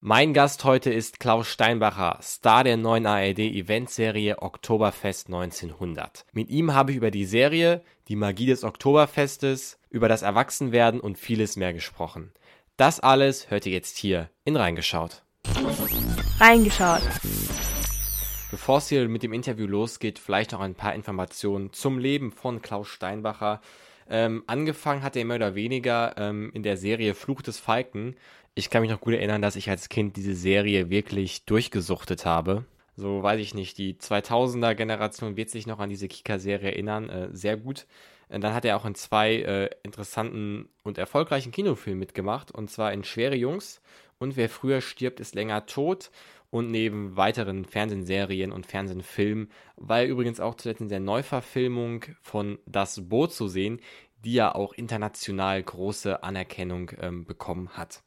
Mein Gast heute ist Klaus Steinbacher, Star der neuen ARD-Eventserie Oktoberfest 1900. Mit ihm habe ich über die Serie, die Magie des Oktoberfestes, über das Erwachsenwerden und vieles mehr gesprochen. Das alles hört ihr jetzt hier in Reingeschaut. Reingeschaut. Bevor es hier mit dem Interview losgeht, vielleicht noch ein paar Informationen zum Leben von Klaus Steinbacher. Ähm, angefangen hat er mehr oder weniger ähm, in der Serie Fluch des Falken ich kann mich noch gut erinnern, dass ich als Kind diese Serie wirklich durchgesuchtet habe. So weiß ich nicht, die 2000er Generation wird sich noch an diese Kika-Serie erinnern, äh, sehr gut. Und dann hat er auch in zwei äh, interessanten und erfolgreichen Kinofilmen mitgemacht, und zwar in Schwere Jungs und Wer früher stirbt, ist länger tot und neben weiteren Fernsehserien und Fernsehfilmen war er übrigens auch zuletzt in der Neuverfilmung von Das Boot zu sehen, die ja auch international große Anerkennung ähm, bekommen hat.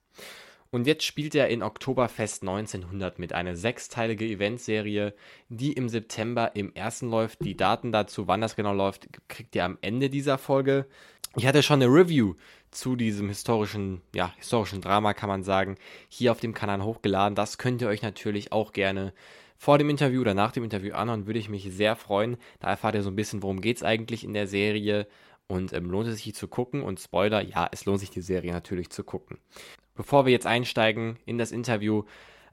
Und jetzt spielt er in Oktoberfest 1900 mit einer sechsteilige Eventserie, die im September im ersten läuft. Die Daten dazu, wann das genau läuft, kriegt ihr am Ende dieser Folge. Ich hatte schon eine Review zu diesem historischen, ja, historischen Drama, kann man sagen, hier auf dem Kanal hochgeladen. Das könnt ihr euch natürlich auch gerne vor dem Interview oder nach dem Interview anhören, würde ich mich sehr freuen. Da erfahrt ihr so ein bisschen, worum geht es eigentlich in der Serie und ähm, lohnt es sich die zu gucken. Und Spoiler, ja, es lohnt sich die Serie natürlich zu gucken. Bevor wir jetzt einsteigen in das Interview,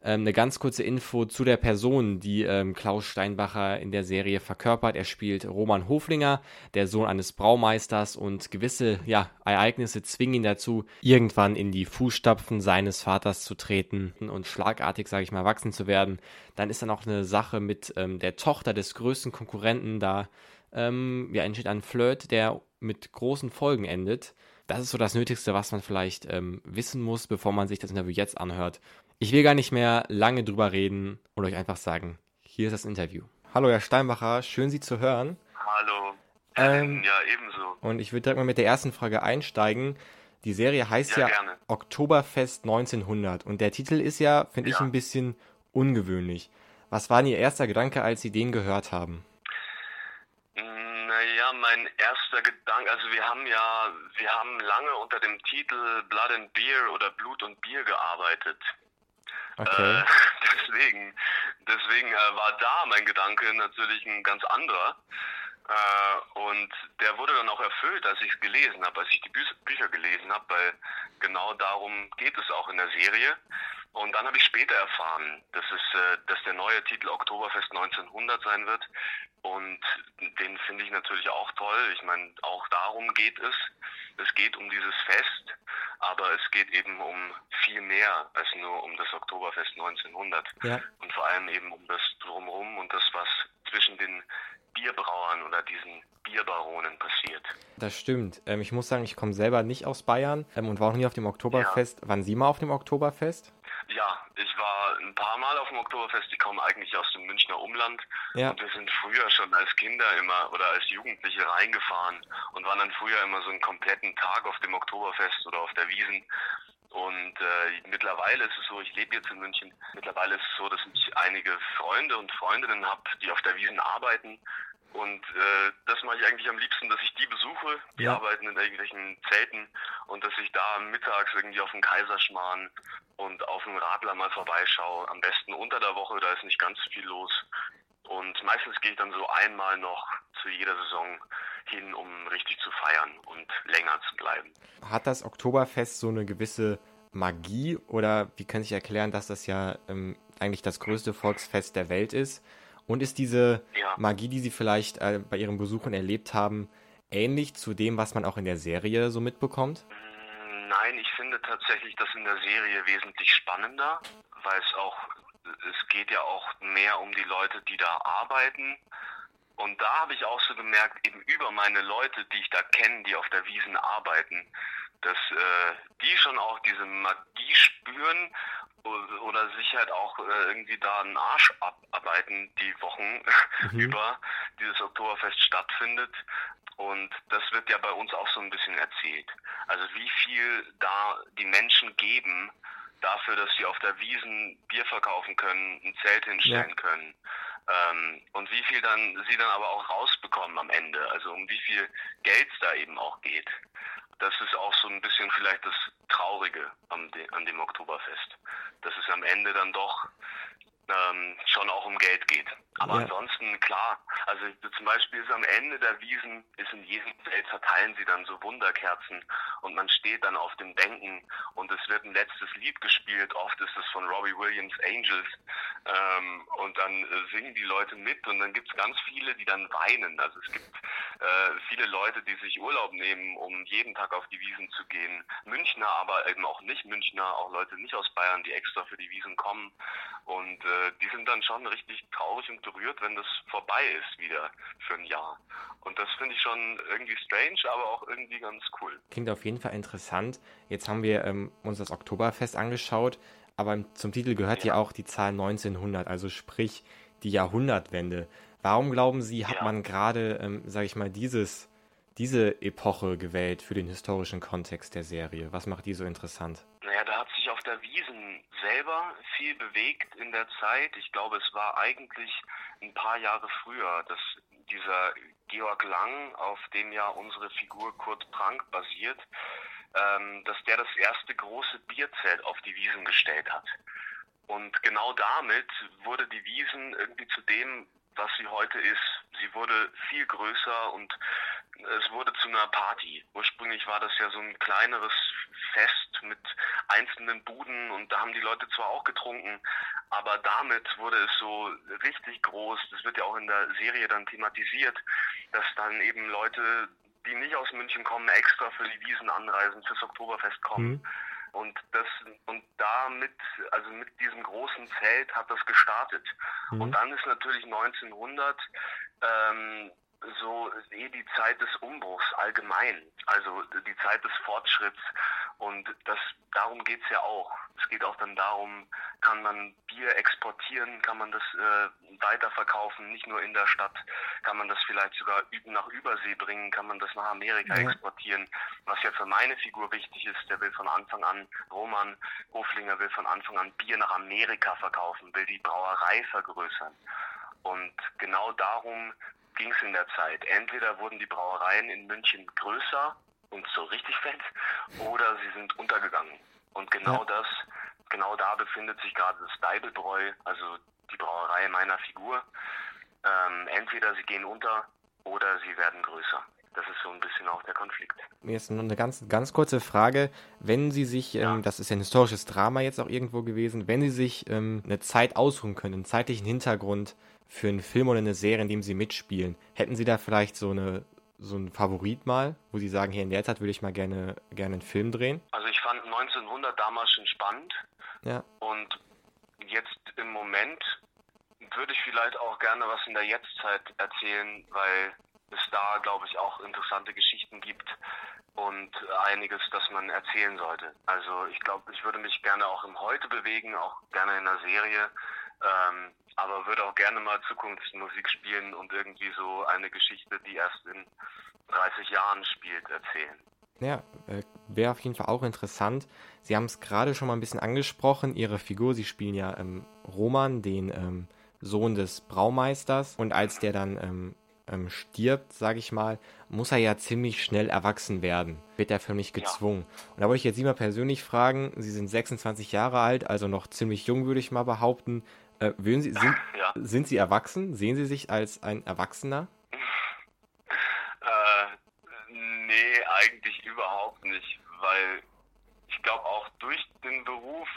ähm, eine ganz kurze Info zu der Person, die ähm, Klaus Steinbacher in der Serie verkörpert. Er spielt Roman Hoflinger, der Sohn eines Braumeisters und gewisse ja, Ereignisse zwingen ihn dazu, irgendwann in die Fußstapfen seines Vaters zu treten und schlagartig, sage ich mal, wachsen zu werden. Dann ist dann auch eine Sache mit ähm, der Tochter des größten Konkurrenten da. Ähm, ja, entsteht ein Flirt, der mit großen Folgen endet. Das ist so das Nötigste, was man vielleicht ähm, wissen muss, bevor man sich das Interview jetzt anhört. Ich will gar nicht mehr lange drüber reden und euch einfach sagen, hier ist das Interview. Hallo, Herr Steinbacher, schön Sie zu hören. Hallo. Ähm, ja, ebenso. Und ich würde direkt mal mit der ersten Frage einsteigen. Die Serie heißt ja, ja Oktoberfest 1900 und der Titel ist ja, finde ja. ich, ein bisschen ungewöhnlich. Was war denn Ihr erster Gedanke, als Sie den gehört haben? Naja, mein erster Gedanke, also wir haben ja, wir haben lange unter dem Titel Blood and Beer oder Blut und Bier gearbeitet. Okay. Äh, deswegen, deswegen äh, war da mein Gedanke natürlich ein ganz anderer. Äh, und der wurde dann auch erfüllt, als ich es gelesen habe, als ich die Bü Bücher gelesen habe, weil genau darum geht es auch in der Serie. Und dann habe ich später erfahren, dass es, äh, dass der neue Titel Oktoberfest 1900 sein wird. Und den finde ich natürlich auch toll. Ich meine, auch darum geht es. Es geht um dieses Fest, aber es geht eben um viel mehr als nur um das Oktoberfest 1900. Ja. Und vor allem eben um das Drumherum und das, was zwischen den Bierbrauern oder diesen Bierbaronen passiert. Das stimmt. Ähm, ich muss sagen, ich komme selber nicht aus Bayern ähm, und war auch nie auf dem Oktoberfest. Ja. Waren Sie mal auf dem Oktoberfest? Ja, ich war ein paar Mal auf dem Oktoberfest. Ich komme eigentlich aus dem Münchner Umland. Ja. Und wir sind früher schon als Kinder immer oder als Jugendliche reingefahren und waren dann früher immer so einen kompletten Tag auf dem Oktoberfest oder auf der Wiesen. Und äh, mittlerweile ist es so, ich lebe jetzt in München, mittlerweile ist es so, dass ich einige Freunde und Freundinnen habe, die auf der Wiesen arbeiten. Und äh, das mache ich eigentlich am liebsten, dass ich die besuche, die ja. arbeiten in irgendwelchen Zelten und dass ich da mittags irgendwie auf dem Kaiserschmarrn und auf dem Radler mal vorbeischaue. Am besten unter der Woche, da ist nicht ganz viel los. Und meistens gehe ich dann so einmal noch zu jeder Saison hin, um richtig zu feiern und länger zu bleiben. Hat das Oktoberfest so eine gewisse Magie oder wie kann ich erklären, dass das ja ähm, eigentlich das größte Volksfest der Welt ist? Und ist diese ja. Magie, die Sie vielleicht äh, bei Ihren Besuchen erlebt haben, ähnlich zu dem, was man auch in der Serie so mitbekommt? Mm, nein, ich finde tatsächlich das in der Serie wesentlich spannender, weil es auch, es geht ja auch mehr um die Leute, die da arbeiten. Und da habe ich auch so gemerkt, eben über meine Leute, die ich da kenne, die auf der Wiesen arbeiten, dass äh, die schon auch diese Magie spüren oder sich halt auch äh, irgendwie da einen Arsch abarbeiten, die Wochen mhm. über dieses Oktoberfest stattfindet. Und das wird ja bei uns auch so ein bisschen erzählt. Also wie viel da die Menschen geben dafür, dass sie auf der Wiesen Bier verkaufen können, ein Zelt hinstellen ja. können. Ähm, und wie viel dann sie dann aber auch rausbekommen am Ende, also um wie viel Geld es da eben auch geht. Das ist auch so ein bisschen vielleicht das Traurige an, de, an dem Oktoberfest. Dass es am Ende dann doch ähm, schon auch um Geld geht. Aber ja. ansonsten, klar, also zum Beispiel ist am Ende der Wiesen, ist in jedem Feld verteilen sie dann so Wunderkerzen und man steht dann auf den Bänken und es wird ein letztes Lied gespielt. Oft ist es von Robbie Williams Angels ähm, und dann äh, singen die Leute mit und dann gibt es ganz viele, die dann weinen. Also es gibt äh, viele Leute, die sich Urlaub nehmen, um jeden Tag auf die Wiesen zu gehen. Münchner, aber eben auch nicht Münchner, auch Leute nicht aus Bayern, die extra für die Wiesen kommen und äh, die sind dann schon richtig traurig und berührt, wenn das vorbei ist wieder für ein Jahr. Und das finde ich schon irgendwie strange, aber auch irgendwie ganz cool. Klingt auf jeden Fall interessant. Jetzt haben wir ähm, uns das Oktoberfest angeschaut, aber zum Titel gehört ja, ja auch die Zahl 1900, also sprich die Jahrhundertwende. Warum glauben Sie, hat ja. man gerade, ähm, sage ich mal, dieses, diese Epoche gewählt für den historischen Kontext der Serie? Was macht die so interessant? Naja, da hat sich auf der Wiesen selber viel bewegt in der Zeit. Ich glaube, es war eigentlich ein paar Jahre früher, dass dieser Georg Lang, auf dem ja unsere Figur Kurt Prank basiert, ähm, dass der das erste große Bierzelt auf die Wiesen gestellt hat. Und genau damit wurde die Wiesen irgendwie zu dem, was sie heute ist. Sie wurde viel größer und es wurde zu einer Party. Ursprünglich war das ja so ein kleineres Fest mit einzelnen Buden und da haben die Leute zwar auch getrunken, aber damit wurde es so richtig groß. Das wird ja auch in der Serie dann thematisiert, dass dann eben Leute, die nicht aus München kommen, extra für die Wiesen anreisen, fürs Oktoberfest kommen. Mhm. Und das und damit, also mit diesem großen Zelt hat das gestartet. Mhm. Und dann ist natürlich 1900 ähm, so eh die Zeit des Umbruchs allgemein, also die Zeit des Fortschritts und das darum geht's ja auch. Es geht auch dann darum, kann man Bier exportieren, kann man das äh, weiterverkaufen, nicht nur in der Stadt, kann man das vielleicht sogar nach Übersee bringen, kann man das nach Amerika ja. exportieren. Was ja für meine Figur wichtig ist, der will von Anfang an, Roman Hoflinger will von Anfang an Bier nach Amerika verkaufen, will die Brauerei vergrößern. Und genau darum ging es in der Zeit. Entweder wurden die Brauereien in München größer und so richtig fett, oder sie sind untergegangen. Und genau das, genau da befindet sich gerade das Deibelbräu, also die Brauerei meiner Figur. Ähm, entweder sie gehen unter oder sie werden größer. Das ist so ein bisschen auch der Konflikt. Mir ist noch eine ganz, ganz kurze Frage. Wenn Sie sich, ähm, ja. ähm, das ist ja ein historisches Drama jetzt auch irgendwo gewesen, wenn Sie sich ähm, eine Zeit ausruhen können, einen zeitlichen Hintergrund für einen Film oder eine Serie, in dem Sie mitspielen, hätten Sie da vielleicht so eine so einen Favorit mal, wo Sie sagen, hier in der Zeit würde ich mal gerne, gerne einen Film drehen? Also ich fand 1900 damals schon spannend. Ja. Und jetzt im Moment würde ich vielleicht auch gerne was in der Jetztzeit erzählen, weil es da, glaube ich, auch interessante Geschichten gibt und einiges, das man erzählen sollte. Also ich glaube, ich würde mich gerne auch im Heute bewegen, auch gerne in einer Serie, ähm, aber würde auch gerne mal Zukunftsmusik spielen und irgendwie so eine Geschichte, die erst in 30 Jahren spielt, erzählen. Ja, äh, wäre auf jeden Fall auch interessant. Sie haben es gerade schon mal ein bisschen angesprochen, Ihre Figur, Sie spielen ja ähm, Roman, den ähm, Sohn des Braumeisters. Und als der dann ähm, ähm, stirbt, sage ich mal, muss er ja ziemlich schnell erwachsen werden. Wird er förmlich gezwungen. Ja. Und da wollte ich jetzt Sie mal persönlich fragen, Sie sind 26 Jahre alt, also noch ziemlich jung, würde ich mal behaupten. Äh, Sie, sind, ja. sind Sie erwachsen? Sehen Sie sich als ein Erwachsener? Äh, nee, eigentlich überhaupt nicht, weil ich glaube auch durch den Beruf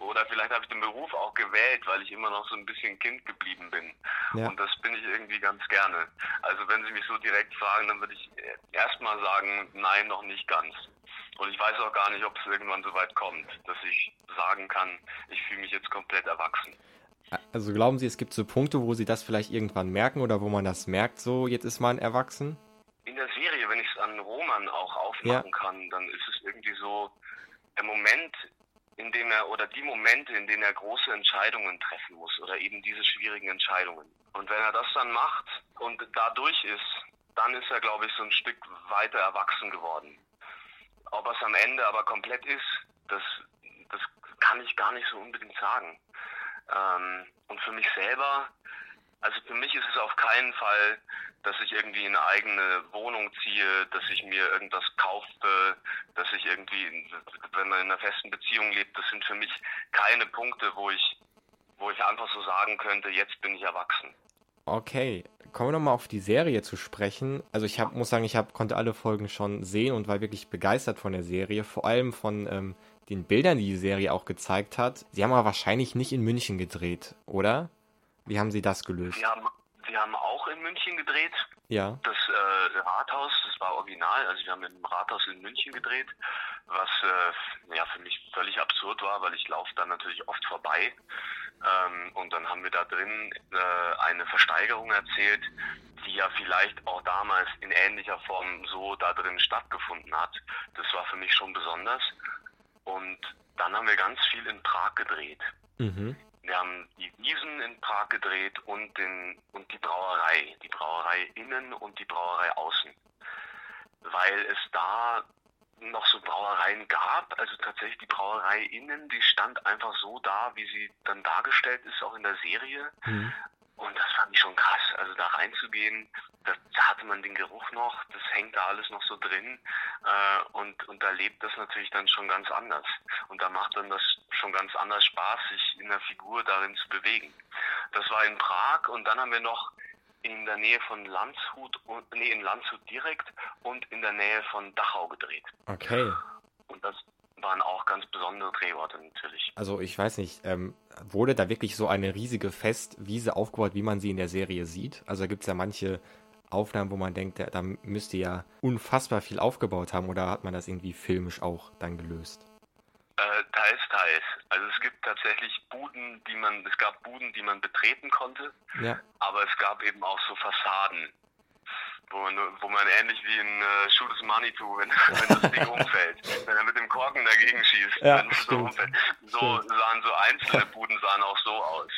oder vielleicht habe ich den Beruf auch gewählt, weil ich immer noch so ein bisschen Kind geblieben bin. Ja. Und das bin ich irgendwie ganz gerne. Also wenn Sie mich so direkt fragen, dann würde ich erstmal sagen, nein, noch nicht ganz. Und ich weiß auch gar nicht, ob es irgendwann so weit kommt, dass ich sagen kann, ich fühle mich jetzt komplett erwachsen. Also glauben Sie, es gibt so Punkte, wo Sie das vielleicht irgendwann merken oder wo man das merkt, so jetzt ist man erwachsen? In der Serie, wenn ich es an Roman auch aufmachen ja. kann, dann ist es irgendwie so der Moment, in dem er oder die Momente, in denen er große Entscheidungen treffen muss oder eben diese schwierigen Entscheidungen. Und wenn er das dann macht und dadurch ist, dann ist er, glaube ich, so ein Stück weiter erwachsen geworden. Ob es am Ende aber komplett ist, das, das kann ich gar nicht so unbedingt sagen. Ähm, und für mich selber Also für mich ist es auf keinen Fall, dass ich irgendwie in eine eigene Wohnung ziehe, dass ich mir irgendwas kaufe, dass ich irgendwie, wenn man in einer festen Beziehung lebt, das sind für mich keine Punkte, wo ich, wo ich einfach so sagen könnte, jetzt bin ich erwachsen. Okay, kommen wir nochmal auf die Serie zu sprechen. Also ich hab, muss sagen, ich hab, konnte alle Folgen schon sehen und war wirklich begeistert von der Serie, vor allem von ähm, den Bildern, die die Serie auch gezeigt hat. Sie haben aber wahrscheinlich nicht in München gedreht, oder? Wie haben Sie das gelöst? Wir haben, wir haben auch in München gedreht. Ja. Das äh, Rathaus, das war original. Also wir haben im Rathaus in München gedreht, was äh, ja für mich völlig absurd war, weil ich laufe da natürlich oft vorbei. Ähm, und dann haben wir da drin äh, eine Versteigerung erzählt, die ja vielleicht auch damals in ähnlicher Form so da drin stattgefunden hat. Das war für mich schon besonders. Und dann haben wir ganz viel in Prag gedreht. Mhm. Wir haben die Wiesen in Prag gedreht und, den, und die Brauerei. Die Brauerei innen und die Brauerei außen. Weil es da noch so Brauereien gab, also tatsächlich die Brauerei innen, die stand einfach so da, wie sie dann dargestellt ist, auch in der Serie. Mhm. Und das fand ich schon krass. Also da reinzugehen, da, hatte man den Geruch noch, das hängt da alles noch so drin. Äh, und, und da lebt das natürlich dann schon ganz anders. Und da macht dann das schon ganz anders Spaß, sich in der Figur darin zu bewegen. Das war in Prag und dann haben wir noch in der Nähe von Landshut, nee, in Landshut direkt und in der Nähe von Dachau gedreht. Okay. Und das waren auch ganz besondere Drehorte natürlich. Also ich weiß nicht, ähm, wurde da wirklich so eine riesige Festwiese aufgebaut, wie man sie in der Serie sieht? Also gibt es ja manche Aufnahmen, wo man denkt, da, da müsste ja unfassbar viel aufgebaut haben oder hat man das irgendwie filmisch auch dann gelöst? Teils, teils. Also es gibt tatsächlich Buden, die man, es gab Buden, die man betreten konnte, ja. aber es gab eben auch so Fassaden, wo man, wo man ähnlich wie in äh, Shoot is Manitou, wenn, wenn das Ding umfällt, wenn er mit dem Korken dagegen schießt, ja, wenn es so umfällt. So stimmt. sahen so einzelne Buden sahen auch so aus.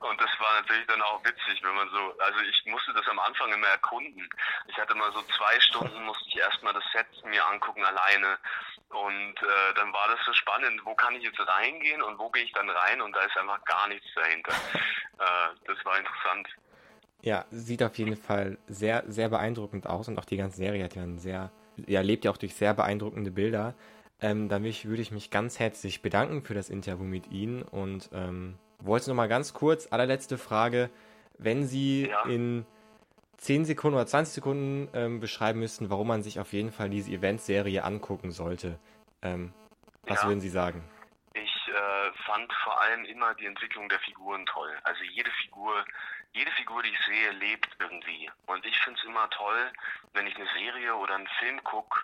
Und das war natürlich dann auch witzig, wenn man so, also ich musste das am Anfang immer erkunden. Ich hatte mal so zwei Stunden, musste ich erstmal das Set mir angucken alleine. Und äh, dann war das so spannend, wo kann ich jetzt reingehen und wo gehe ich dann rein und da ist einfach gar nichts dahinter. Äh, das war interessant. Ja, sieht auf jeden Fall sehr, sehr beeindruckend aus und auch die ganze Serie hat ja ein sehr, ja, lebt ja auch durch sehr beeindruckende Bilder. Ähm, damit würde ich mich ganz herzlich bedanken für das Interview mit Ihnen und ähm, wollte noch mal ganz kurz, allerletzte Frage, wenn Sie ja. in 10 Sekunden oder 20 Sekunden ähm, beschreiben müssten, warum man sich auf jeden Fall diese Eventserie angucken sollte, ähm, was ja. würden Sie sagen? Ich äh, fand vor allem immer die Entwicklung der Figuren toll. Also jede Figur jede Figur, die ich sehe, lebt irgendwie. Und ich finde es immer toll, wenn ich eine Serie oder einen Film gucke,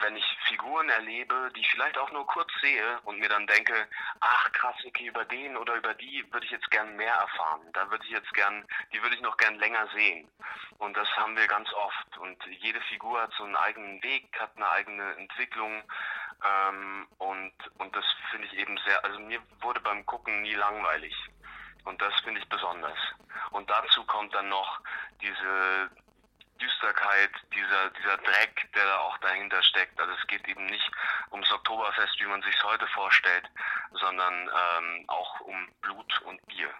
wenn ich Figuren erlebe, die ich vielleicht auch nur kurz sehe und mir dann denke, ach krass, okay, über den oder über die würde ich jetzt gern mehr erfahren. Da würde ich jetzt gern, die würde ich noch gern länger sehen. Und das haben wir ganz oft. Und jede Figur hat so einen eigenen Weg, hat eine eigene Entwicklung. Ähm, und, und das finde ich eben sehr, also mir wurde beim Gucken nie langweilig. Und das finde ich besonders. Und dazu kommt dann noch diese Düsterkeit, dieser, dieser Dreck, der da auch dahinter steckt. Also es geht eben nicht ums Oktoberfest, wie man sich heute vorstellt, sondern ähm, auch um Blut und Bier.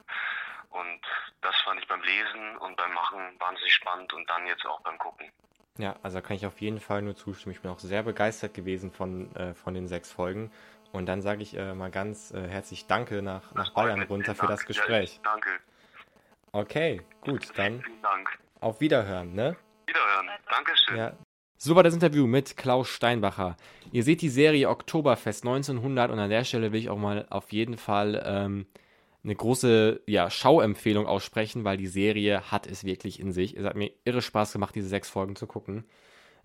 Und das fand ich beim Lesen und beim Machen wahnsinnig spannend und dann jetzt auch beim Gucken. Ja, also kann ich auf jeden Fall nur zustimmen. Ich bin auch sehr begeistert gewesen von, äh, von den sechs Folgen. Und dann sage ich äh, mal ganz äh, herzlich Danke nach, nach Bayern runter für das Gespräch. Ja, danke. Okay, gut, dann auf Wiederhören, ne? Wiederhören, Dankeschön. Ja. So war das Interview mit Klaus Steinbacher. Ihr seht die Serie Oktoberfest 1900 und an der Stelle will ich auch mal auf jeden Fall ähm, eine große ja, Schauempfehlung aussprechen, weil die Serie hat es wirklich in sich. Es hat mir irre Spaß gemacht, diese sechs Folgen zu gucken.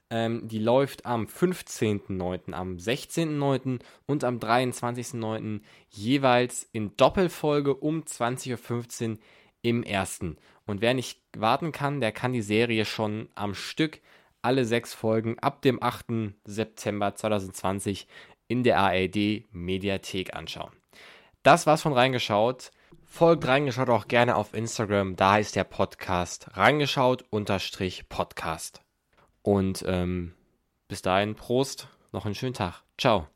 Ähm, die läuft am 15.09., am 16.09. und am 23.09. jeweils in Doppelfolge um 20.15 Uhr im ersten. Und wer nicht warten kann, der kann die Serie schon am Stück alle sechs Folgen ab dem 8. September 2020 in der ARD Mediathek anschauen. Das war's von reingeschaut. Folgt reingeschaut auch gerne auf Instagram, da heißt der Podcast reingeschaut unterstrich Podcast. Und ähm, bis dahin, Prost, noch einen schönen Tag. Ciao.